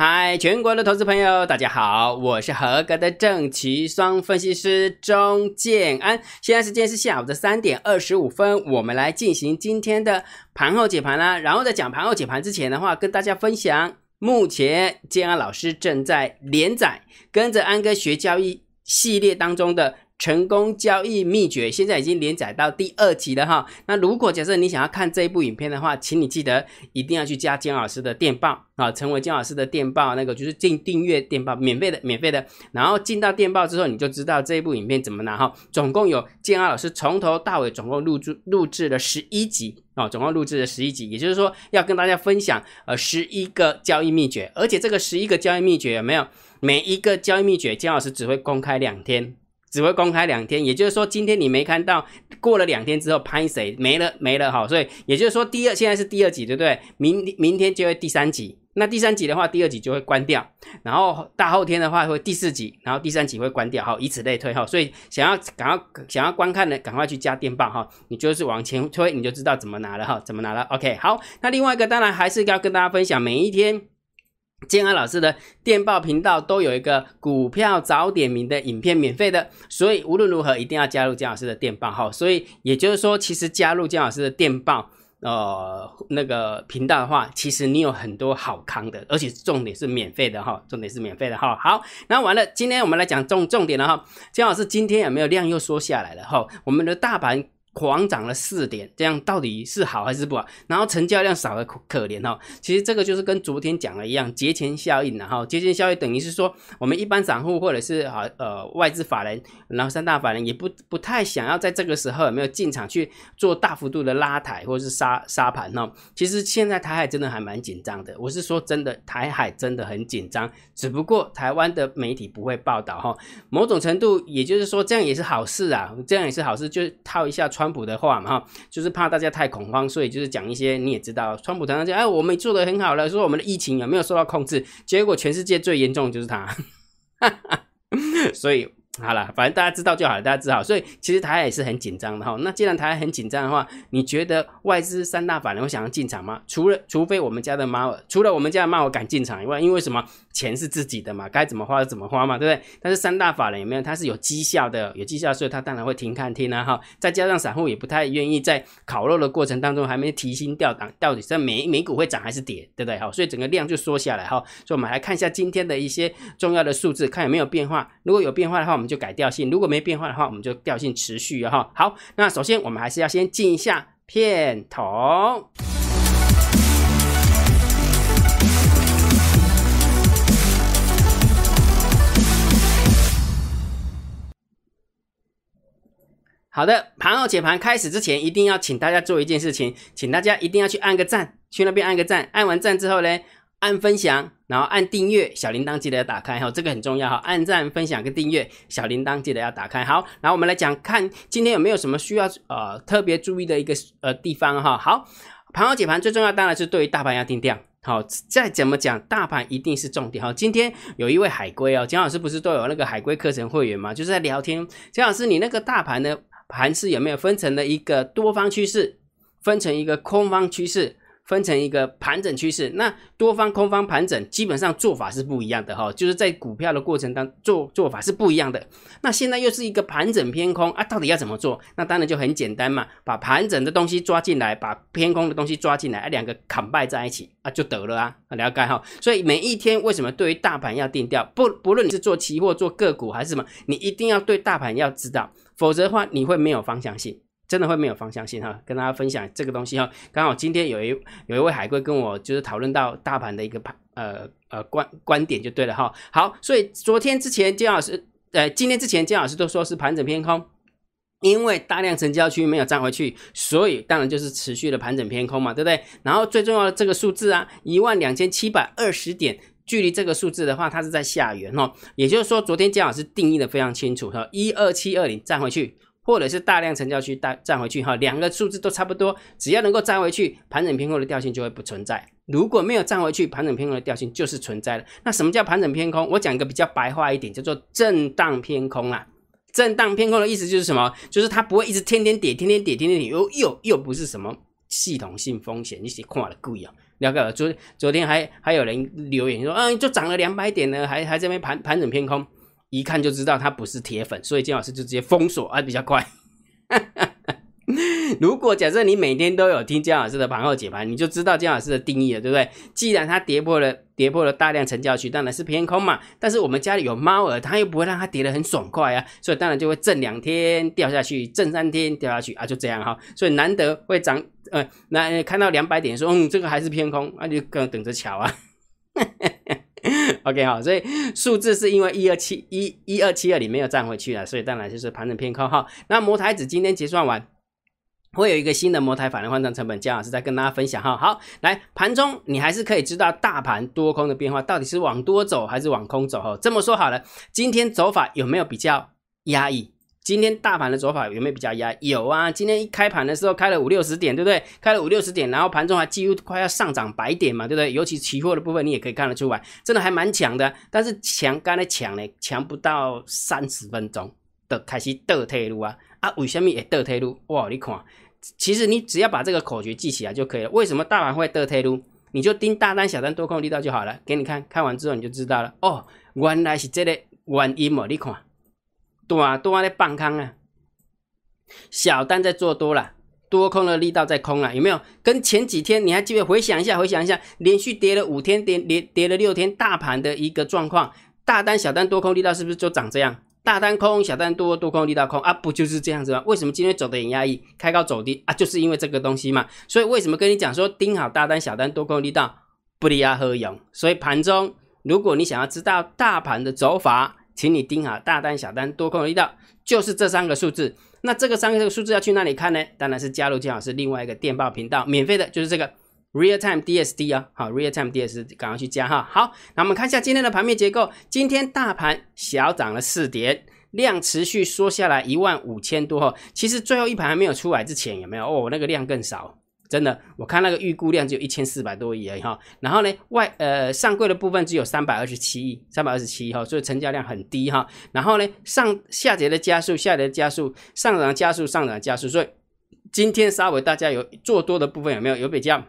嗨，全国的投资朋友，大家好，我是合格的正奇双分析师钟建安。现在时间是下午的三点二十五分，我们来进行今天的盘后解盘啦。然后在讲盘后解盘之前的话，跟大家分享，目前建安老师正在连载跟着安哥学交易系列当中的。成功交易秘诀现在已经连载到第二集了哈。那如果假设你想要看这一部影片的话，请你记得一定要去加姜老师的电报啊，成为姜老师的电报，那个就是进订阅电报，免费的，免费的。然后进到电报之后，你就知道这一部影片怎么拿哈。总共有姜老师从头到尾总共录制录制了十一集啊，总共录制了十一集，也就是说要跟大家分享呃十一个交易秘诀，而且这个十一个交易秘诀有没有？每一个交易秘诀，姜老师只会公开两天。只会公开两天，也就是说，今天你没看到，过了两天之后拍谁没了没了哈，所以也就是说，第二现在是第二集，对不对？明明天就会第三集，那第三集的话，第二集就会关掉，然后大后天的话会第四集，然后第三集会关掉，哈，以此类推哈。所以想要赶快想要观看的，赶快去加电报哈，你就是往前推，你就知道怎么拿了哈，怎么拿了。OK，好，那另外一个当然还是要跟大家分享，每一天。建安老师的电报频道都有一个股票早点名的影片，免费的，所以无论如何一定要加入姜老师的电报哈。所以也就是说，其实加入姜老师的电报呃那个频道的话，其实你有很多好康的，而且重点是免费的哈，重点是免费的哈。好，那完了，今天我们来讲重重点了哈。姜老师今天有没有量又缩下来了哈？我们的大盘。狂涨了四点，这样到底是好还是不好？然后成交量少的可怜哦。其实这个就是跟昨天讲的一样，节前效应然后节前效应等于是说，我们一般散户或者是啊呃外资法人，然后三大法人也不不太想要在这个时候有没有进场去做大幅度的拉抬或者是杀杀盘哦。其实现在台海真的还蛮紧张的，我是说真的，台海真的很紧张，只不过台湾的媒体不会报道哈。某种程度也就是说，这样也是好事啊，这样也是好事，就套一下川。普的话嘛哈，就是怕大家太恐慌，所以就是讲一些你也知道，川普常常讲，哎，我们做的很好了，说我们的疫情有没有受到控制？结果全世界最严重的就是他，所以。好了，反正大家知道就好了，大家知道。所以其实台海也是很紧张的哈。那既然台海很紧张的话，你觉得外资三大法人会想要进场吗？除了除非我们家的猫，除了我们家的猫敢进场以外，因为什么？钱是自己的嘛，该怎么花就怎么花嘛，对不对？但是三大法人有没有？它是有绩效的，有绩效，所以它当然会停看听啊哈。再加上散户也不太愿意在烤肉的过程当中还没提心吊胆，到底是美美股会涨还是跌，对不对？好，所以整个量就缩下来哈。所以我们来看一下今天的一些重要的数字，看有没有变化。如果有变化的话，我们就改调性；如果没变化的话，我们就调性持续哈。好，那首先我们还是要先进一下片头。好的，盘后解盘开始之前，一定要请大家做一件事情，请大家一定要去按个赞，去那边按个赞。按完赞之后呢，按分享，然后按订阅，小铃铛记得要打开哈，这个很重要哈。按赞、分享跟订阅，小铃铛记得要打开。好，然后我们来讲，看今天有没有什么需要呃特别注意的一个呃地方哈。好，盘后解盘最重要当然是对于大盘要定调。好，再怎么讲，大盘一定是重点。好，今天有一位海归哦，姜老师不是都有那个海归课程会员吗？就是在聊天，姜老师，你那个大盘的？盘势有没有分成了一个多方趋势，分成一个空方趋势，分成一个盘整趋势？那多方、空方盘整基本上做法是不一样的哈，就是在股票的过程当做做法是不一样的。那现在又是一个盘整偏空啊，到底要怎么做？那当然就很简单嘛，把盘整的东西抓进来，把偏空的东西抓进来，两个砍拜在一起啊，就得了啊，很了解哈。所以每一天为什么对于大盘要定调？不不论你是做期货、做个股还是什么，你一定要对大盘要知道。否则的话，你会没有方向性，真的会没有方向性哈。跟大家分享这个东西哈。刚好今天有一有一位海归跟我就是讨论到大盘的一个盘呃呃观观点就对了哈。好，所以昨天之前姜老师呃今天之前姜老师都说是盘整偏空，因为大量成交区没有站回去，所以当然就是持续的盘整偏空嘛，对不对？然后最重要的这个数字啊，一万两千七百二十点。距离这个数字的话，它是在下缘哦，也就是说，昨天姜老师定义的非常清楚哈，一二七二零站回去，或者是大量成交区带站回去哈，两个数字都差不多，只要能够站回去，盘整偏空的调性就会不存在；如果没有站回去，盘整偏空的调性就是存在的。那什么叫盘整偏空？我讲一个比较白话一点，叫做震荡偏空啊。震荡偏空的意思就是什么？就是它不会一直天天跌，天天跌，天天跌，又又又不是什么系统性风险，你写看了贵啊。了解了。昨昨天还还有人留言说，嗯，就涨了两百点呢，还还在边盘盘整偏空，一看就知道他不是铁粉，所以金老师就直接封锁，啊比较快。如果假设你每天都有听姜老师的盘后解盘，你就知道姜老师的定义了，对不对？既然它跌破了，跌破了大量成交区，当然是偏空嘛。但是我们家里有猫儿，它又不会让它跌得很爽快啊，所以当然就会震两天掉下去，震三天掉下去啊，就这样哈。所以难得会涨，呃，那看到两百点说，嗯，这个还是偏空，那就更等着瞧啊。OK 好，所以数字是因为一二七一一二七二里面又站回去了，所以当然就是盘整偏空哈。那摩台子今天结算完。会有一个新的模台法人换算成本，姜老师在跟大家分享哈。好，来盘中你还是可以知道大盘多空的变化，到底是往多走还是往空走哈。这么说好了，今天走法有没有比较压抑？今天大盘的走法有没有比较压？有啊，今天一开盘的时候开了五六十点，对不对？开了五六十点，然后盘中还几乎快要上涨百点嘛，对不对？尤其期货的部分你也可以看得出来，真的还蛮强的。但是强刚才强呢，强不到三十分钟的开始倒退路啊啊！为什么也倒退路？哇，你看。其实你只要把这个口诀记起来就可以了。为什么大盘会得推路？你就盯大单、小单、多空力道就好了。给你看看完之后你就知道了。哦，原来是这个原因哦。你看，大多在放空啊，小单在做多了，多空的力道在空了，有没有？跟前几天你还记得？回想一下，回想一下，连续跌了五天，跌跌跌了六天，大盘的一个状况，大单、小单、多空力道是不是就长这样？大单空，小单多，多空力道空啊，不就是这样子吗？为什么今天走的很压抑，开高走低啊？就是因为这个东西嘛。所以为什么跟你讲说盯好大单、小单、多空力道不离啊合勇？所以盘中如果你想要知道大盘的走法，请你盯好大单、小单、多空力道，就是这三个数字。那这个三个数字要去哪里看呢？当然是加入金老师另外一个电报频道，免费的，就是这个。Real time DSD 啊，好，Real time DSD 赶快去加哈。好，那我们看一下今天的盘面结构。今天大盘小涨了四点，量持续缩下来一万五千多哈。其实最后一盘还没有出来之前，有没有？哦，那个量更少，真的，我看那个预估量只有一千四百多亿而已哈。然后呢，外呃上柜的部分只有三百二十七亿，三百二十七亿哈，所以成交量很低哈。然后呢，上下跌的加速，下跌的加速，上涨加速，上涨加速，所以今天稍微大家有做多的部分有没有？有比较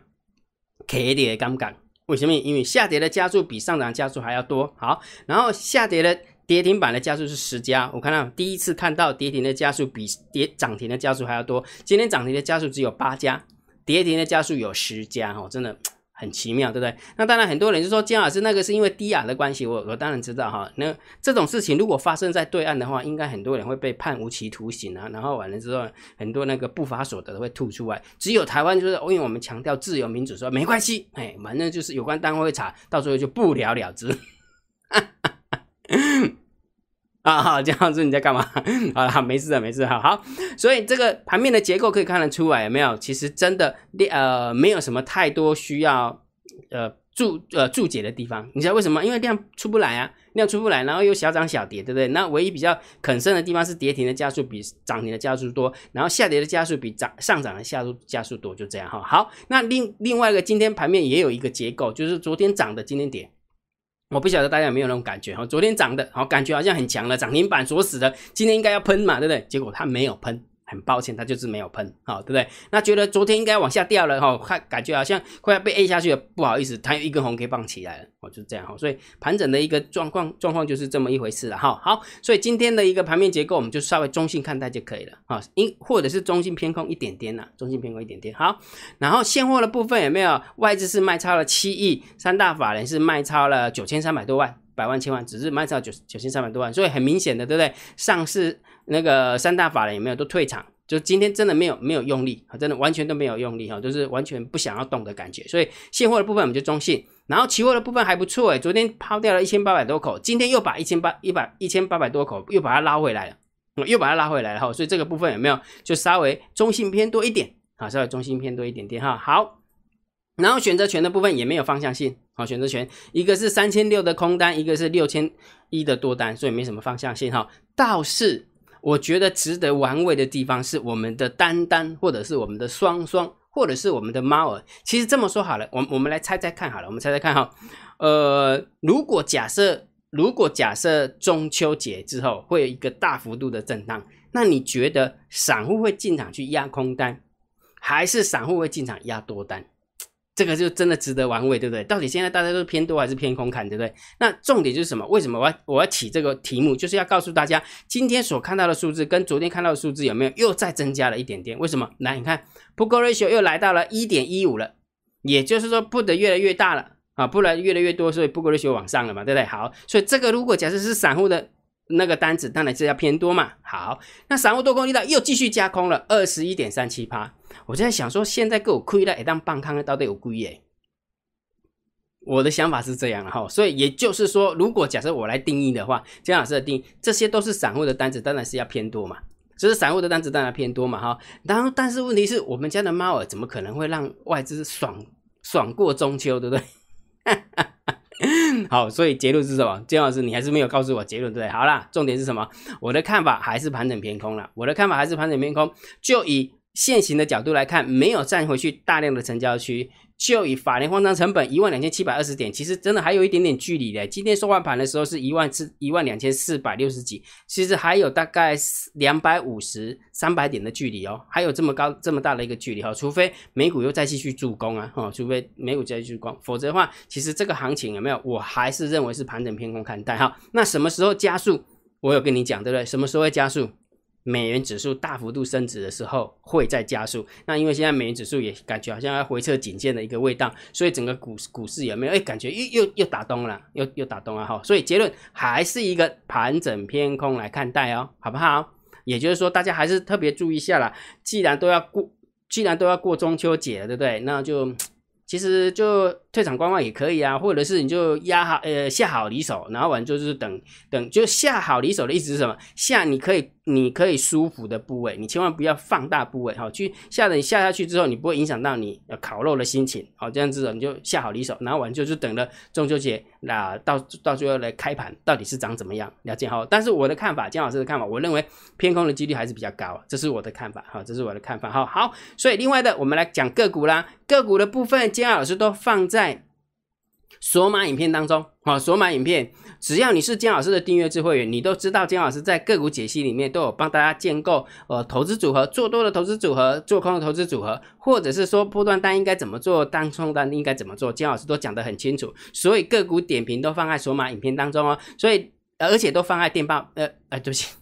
？K 跌的杠杆，为什么？因为下跌的加速比上涨加速还要多。好，然后下跌的跌停板的加速是十家，我看到第一次看到跌停的加速比跌涨停的加速还要多。今天涨停的加速只有八家，跌停的加数有十家，哦，真的。很奇妙，对不对？那当然，很多人就说姜老师那个是因为低雅的关系，我我当然知道哈。那这种事情如果发生在对岸的话，应该很多人会被判无期徒刑啊。然后完了之后，很多那个不法所得都会吐出来。只有台湾就是因为我们强调自由民主，说没关系，哎，反正就是有关单位会查，到最后就不了了之。啊，好，这样子你在干嘛？好了，没事的，没事，好好。所以这个盘面的结构可以看得出来，有没有？其实真的，呃，没有什么太多需要呃注呃注解的地方。你知道为什么？因为量出不来啊，量出不来，然后又小涨小跌，对不对？那唯一比较肯升的地方是跌停的加速比涨停的加速多，然后下跌的加速比涨上涨的下速加速多，就这样哈。好，那另另外一个今天盘面也有一个结构，就是昨天涨的，今天跌。我不晓得大家有没有那种感觉哈，昨天涨的，好感觉好像很强了，涨停板锁死了，今天应该要喷嘛，对不对？结果它没有喷。很抱歉，它就是没有喷，好，对不对？那觉得昨天应该往下掉了哈，看感觉好像快要被 A 下去了，不好意思，它有一根红 K 棒起来了，哦，就是这样哈。所以盘整的一个状况状况就是这么一回事了哈。好，所以今天的一个盘面结构，我们就稍微中性看待就可以了啊，因或者是中性偏空一点点呐，中性偏空一点点。好，然后现货的部分有没有？外资是卖超了七亿，三大法人是卖超了九千三百多万，百万千万，只是卖超九九千三百多万，所以很明显的，对不对？上市那个三大法人有没有都退场？就今天真的没有没有用力啊，真的完全都没有用力哈，就是完全不想要动的感觉。所以现货的部分我们就中性，然后期货的部分还不错诶，昨天抛掉了一千八百多口，今天又把一千八一百一千八百多口又把它拉回来了，又把它拉回来了哈。所以这个部分有没有就稍微中性偏多一点啊？稍微中性偏多一点点哈。好，然后选择权的部分也没有方向性好，选择权一个是三千六的空单，一个是六千一的多单，所以没什么方向性哈。倒是。我觉得值得玩味的地方是我们的单单，或者是我们的双双，或者是我们的猫儿。其实这么说好了，我我们来猜猜看好了，我们猜猜看哈。呃，如果假设，如果假设中秋节之后会有一个大幅度的震荡，那你觉得散户会进场去压空单，还是散户会进场压多单？这个就真的值得玩味，对不对？到底现在大家都是偏多还是偏空看，对不对？那重点就是什么？为什么我要我要起这个题目，就是要告诉大家，今天所看到的数字跟昨天看到的数字有没有又再增加了一点点？为什么？来，你看 put ratio 又来到了一点一五了，也就是说 put 越来越大了啊，不然越来越多，所以 put ratio 往上了嘛，对不对？好，所以这个如果假设是散户的那个单子，当然是要偏多嘛。好，那散户多空力道又继续加空了二十一点三七趴。我就在想说，现在给我亏了，一当半康到底有亏耶？我的想法是这样的哈，所以也就是说，如果假设我来定义的话，江老师的定义，这些都是散户的单子，当然是要偏多嘛。这是散户的单子，当然偏多嘛哈。然后，但是问题是我们家的猫儿怎么可能会让外资爽爽过中秋，对不对？好，所以结论是什么？金老师，你还是没有告诉我结论，对不对？好啦，重点是什么？我的看法还是盘整偏空了。我的看法还是盘整偏空，就以。现行的角度来看，没有站回去大量的成交区，就以法联慌张成本一万两千七百二十点，其实真的还有一点点距离的。今天收完盘的时候是一万四一万两千四百六十几，其实还有大概两百五十三百点的距离哦，还有这么高这么大的一个距离哈，除非美股又再继续助攻啊，哈，除非美股再继续攻，否则的话，其实这个行情有没有？我还是认为是盘整偏空看待哈。那什么时候加速？我有跟你讲对不对？什么时候会加速？美元指数大幅度升值的时候，会再加速。那因为现在美元指数也感觉好像要回撤颈线的一个味道，所以整个股股市有没有？哎，感觉又又又打东了，又又打东了哈。所以结论还是一个盘整偏空来看待哦，好不好？也就是说，大家还是特别注意一下啦。既然都要过，既然都要过中秋节了，对不对？那就。其实就退场观望也可以啊，或者是你就压好呃下好离手，然后完就是等等就下好离手的意思是什么？下你可以你可以舒服的部位，你千万不要放大部位哈。去下的你下下去之后，你不会影响到你烤肉的心情，好这样子你就下好离手，然后完就是等了中秋节那到到最后来开盘到底是长怎么样了解好。但是我的看法，姜老师的看法，我认为偏空的几率还是比较高，这是我的看法哈，这是我的看法哈。好，所以另外的我们来讲个股啦，个股的部分。姜老师都放在索马影片当中，好，索马影片，只要你是姜老师的订阅制会员，你都知道姜老师在个股解析里面都有帮大家建构呃投资组合，做多的投资组合，做空的投资组合，或者是说波段单应该怎么做，单冲单应该怎么做，姜老师都讲得很清楚，所以个股点评都放在索马影片当中哦，所以而且都放在电报，呃，哎，对不起，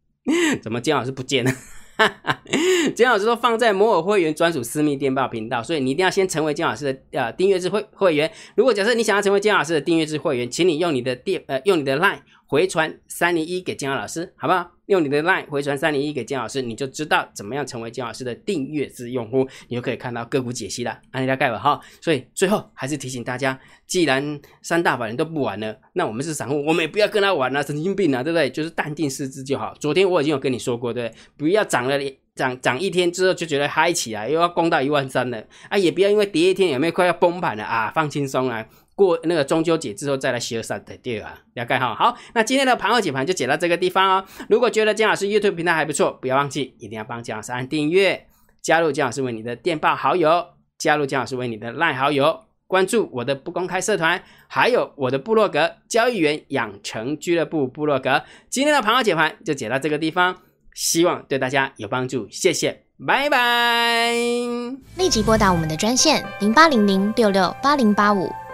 怎么姜老师不见了？金老师说放在摩尔会员专属私密电报频道，所以你一定要先成为金老师的呃订阅制会会员。如果假设你想要成为金老师的订阅制会员，请你用你的电呃用你的 line 回传三零一给金老师，好不好？用你的 line 回传三零一给金老师，你就知道怎么样成为金老师的订阅制用户，你就可以看到个股解析了。安利大概吧哈。所以最后还是提醒大家，既然三大法人都不玩了，那我们是散户，我们也不要跟他玩啊，神经病啊，对不对？就是淡定失之就好。昨天我已经有跟你说过，对不对？不要涨了涨涨一天之后就觉得嗨起来，又要攻到一万三了啊！也不要因为跌一天有没有快要崩盘了啊？放轻松啊！过那个中秋节之后再来洗二三的对啊，了解哈。好，那今天的盘后解盘就解到这个地方哦。如果觉得姜老师 YouTube 平台还不错，不要忘记一定要帮姜老师按订阅，加入姜老师为你的电报好友，加入姜老师为你的赖好友，关注我的不公开社团，还有我的部落格交易员养成俱乐部部落格。今天的盘后解盘就解到这个地方，希望对大家有帮助，谢谢，拜拜。立即拨打我们的专线零八零零六六八零八五。